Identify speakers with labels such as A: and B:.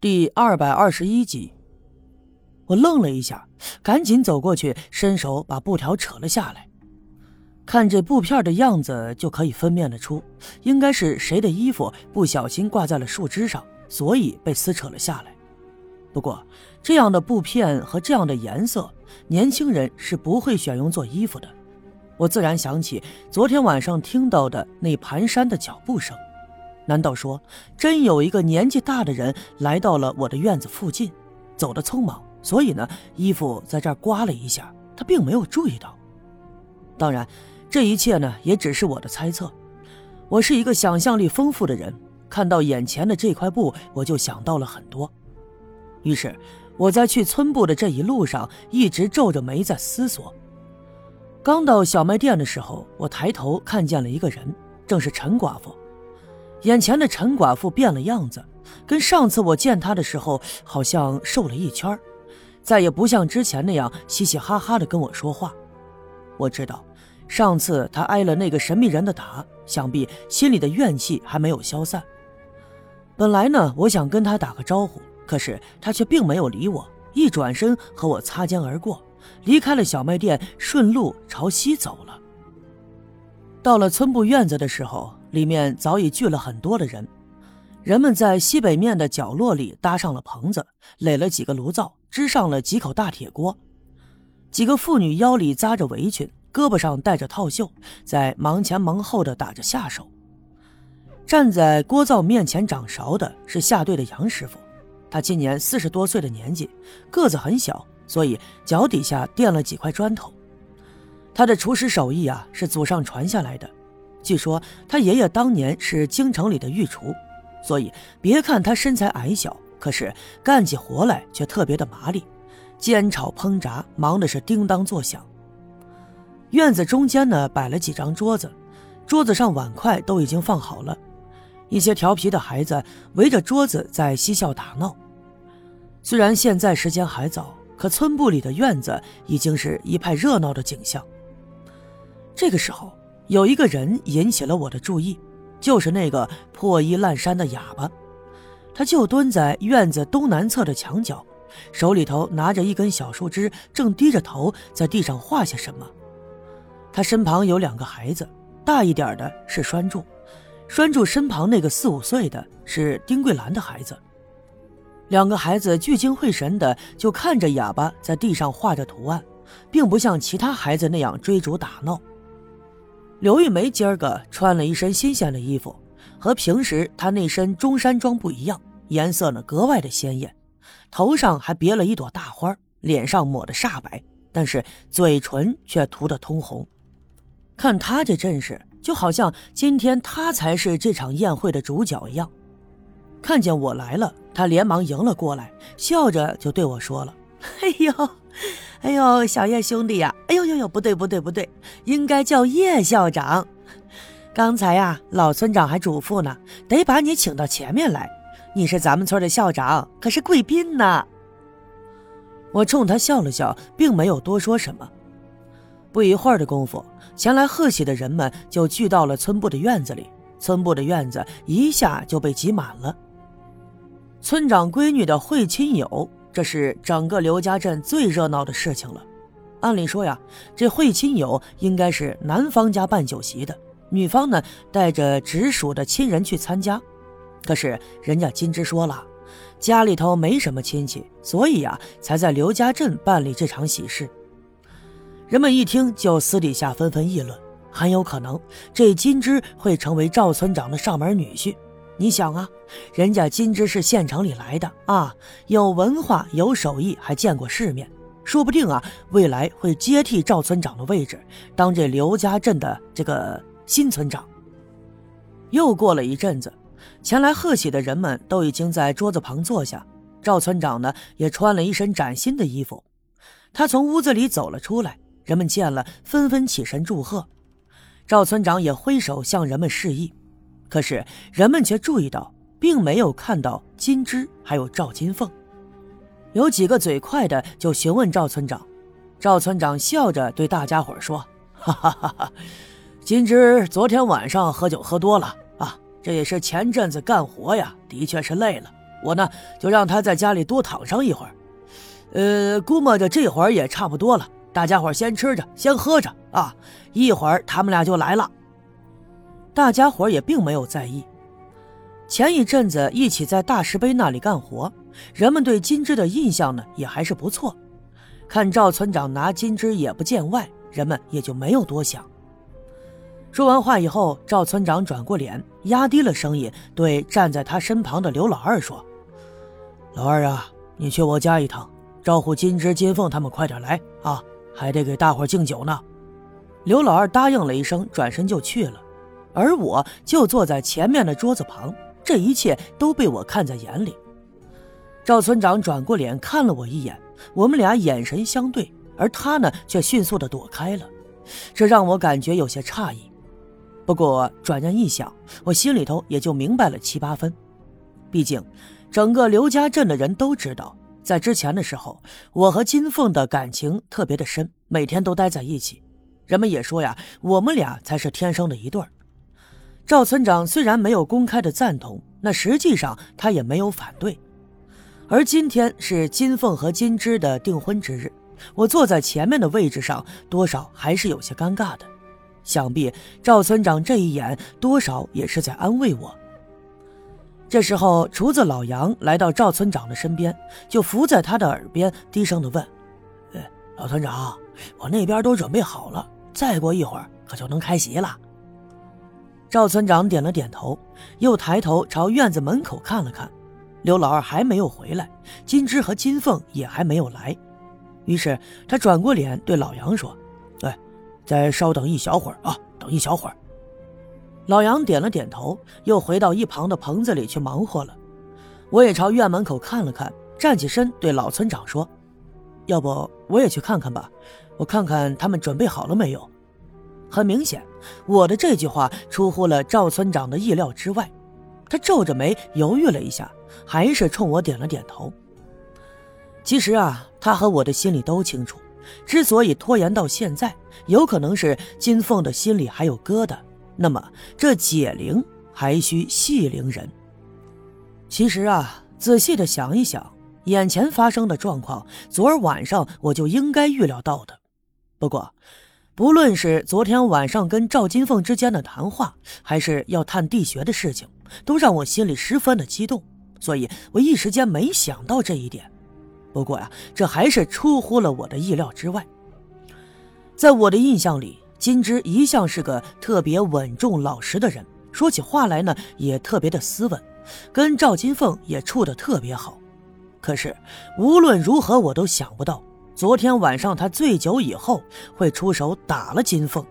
A: 第二百二十一集，我愣了一下，赶紧走过去，伸手把布条扯了下来。看这布片的样子，就可以分辨得出，应该是谁的衣服不小心挂在了树枝上，所以被撕扯了下来。不过，这样的布片和这样的颜色，年轻人是不会选用做衣服的。我自然想起昨天晚上听到的那蹒跚的脚步声。难道说真有一个年纪大的人来到了我的院子附近，走得匆忙，所以呢，衣服在这儿刮了一下，他并没有注意到。当然，这一切呢也只是我的猜测。我是一个想象力丰富的人，看到眼前的这块布，我就想到了很多。于是我在去村部的这一路上，一直皱着眉在思索。刚到小卖店的时候，我抬头看见了一个人，正是陈寡妇。眼前的陈寡妇变了样子，跟上次我见她的时候好像瘦了一圈，再也不像之前那样嘻嘻哈哈的跟我说话。我知道，上次她挨了那个神秘人的打，想必心里的怨气还没有消散。本来呢，我想跟她打个招呼，可是她却并没有理我，一转身和我擦肩而过，离开了小卖店，顺路朝西走了。到了村部院子的时候。里面早已聚了很多的人，人们在西北面的角落里搭上了棚子，垒了几个炉灶，支上了几口大铁锅。几个妇女腰里扎着围裙，胳膊上戴着套袖，在忙前忙后的打着下手。站在锅灶面前掌勺的是下队的杨师傅，他今年四十多岁的年纪，个子很小，所以脚底下垫了几块砖头。他的厨师手艺啊，是祖上传下来的。据说他爷爷当年是京城里的御厨，所以别看他身材矮小，可是干起活来却特别的麻利，煎炒烹炸忙的是叮当作响。院子中间呢摆了几张桌子，桌子上碗筷都已经放好了，一些调皮的孩子围着桌子在嬉笑打闹。虽然现在时间还早，可村部里的院子已经是一派热闹的景象。这个时候。有一个人引起了我的注意，就是那个破衣烂衫的哑巴，他就蹲在院子东南侧的墙角，手里头拿着一根小树枝，正低着头在地上画些什么。他身旁有两个孩子，大一点的是栓柱，栓柱身旁那个四五岁的是丁桂兰的孩子。两个孩子聚精会神的就看着哑巴在地上画着图案，并不像其他孩子那样追逐打闹。刘玉梅今儿个穿了一身新鲜的衣服，和平时她那身中山装不一样，颜色呢格外的鲜艳，头上还别了一朵大花，脸上抹的煞白，但是嘴唇却涂得通红。看她这阵势，就好像今天她才是这场宴会的主角一样。看见我来了，她连忙迎了过来，笑着就对我说了：“哎呦。”哎呦，小叶兄弟呀！哎呦呦呦，不对不对不对，应该叫叶校长。刚才呀，老村长还嘱咐呢，得把你请到前面来。你是咱们村的校长，可是贵宾呢。我冲他笑了笑，并没有多说什么。不一会儿的功夫，前来贺喜的人们就聚到了村部的院子里，村部的院子一下就被挤满了。村长闺女的会亲友。这是整个刘家镇最热闹的事情了。按理说呀，这会亲友应该是男方家办酒席的，女方呢带着直属的亲人去参加。可是人家金枝说了，家里头没什么亲戚，所以呀才在刘家镇办理这场喜事。人们一听就私底下纷纷议论，很有可能这金枝会成为赵村长的上门女婿。你想啊，人家金枝是县城里来的啊，有文化有手艺，还见过世面，说不定啊，未来会接替赵村长的位置，当这刘家镇的这个新村长。又过了一阵子，前来贺喜的人们都已经在桌子旁坐下，赵村长呢也穿了一身崭新的衣服，他从屋子里走了出来，人们见了纷纷起身祝贺，赵村长也挥手向人们示意。可是人们却注意到，并没有看到金枝还有赵金凤。有几个嘴快的就询问赵村长，赵村长笑着对大家伙说：“哈哈哈哈，金枝昨天晚上喝酒喝多了啊，这也是前阵子干活呀，的确是累了。我呢就让他在家里多躺上一会儿。呃，估摸着这会儿也差不多了，大家伙先吃着，先喝着啊，一会儿他们俩就来了。大家伙也并没有在意。前一阵子一起在大石碑那里干活，人们对金枝的印象呢也还是不错。看赵村长拿金枝也不见外，人们也就没有多想。说完话以后，赵村长转过脸，压低了声音对站在他身旁的刘老二说：“老二啊，你去我家一趟，招呼金枝、金凤他们快点来啊，还得给大伙敬酒呢。”刘老二答应了一声，转身就去了，而我就坐在前面的桌子旁，这一切都被我看在眼里。赵村长转过脸看了我一眼，我们俩眼神相对，而他呢却迅速的躲开了，这让我感觉有些诧异。不过转念一想，我心里头也就明白了七八分。毕竟，整个刘家镇的人都知道，在之前的时候，我和金凤的感情特别的深，每天都待在一起。人们也说呀，我们俩才是天生的一对儿。赵村长虽然没有公开的赞同，那实际上他也没有反对。而今天是金凤和金枝的订婚之日，我坐在前面的位置上，多少还是有些尴尬的。想必赵村长这一眼多少也是在安慰我。这时候，厨子老杨来到赵村长的身边，就伏在他的耳边低声的问：“哎，老村长，我那边都准备好了，再过一会儿可就能开席了。”赵村长点了点头，又抬头朝院子门口看了看，刘老二还没有回来，金枝和金凤也还没有来，于是他转过脸对老杨说。哎再稍等一小会儿啊，等一小会儿。老杨点了点头，又回到一旁的棚子里去忙活了。我也朝院门口看了看，站起身对老村长说：“要不我也去看看吧，我看看他们准备好了没有。”很明显，我的这句话出乎了赵村长的意料之外。他皱着眉犹豫了一下，还是冲我点了点头。其实啊，他和我的心里都清楚。之所以拖延到现在，有可能是金凤的心里还有疙瘩。那么这解铃还需系铃人。其实啊，仔细的想一想，眼前发生的状况，昨儿晚上我就应该预料到的。不过，不论是昨天晚上跟赵金凤之间的谈话，还是要探地穴的事情，都让我心里十分的激动，所以我一时间没想到这一点。不过呀，这还是出乎了我的意料之外。在我的印象里，金枝一向是个特别稳重老实的人，说起话来呢也特别的斯文，跟赵金凤也处得特别好。可是无论如何，我都想不到昨天晚上他醉酒以后会出手打了金凤。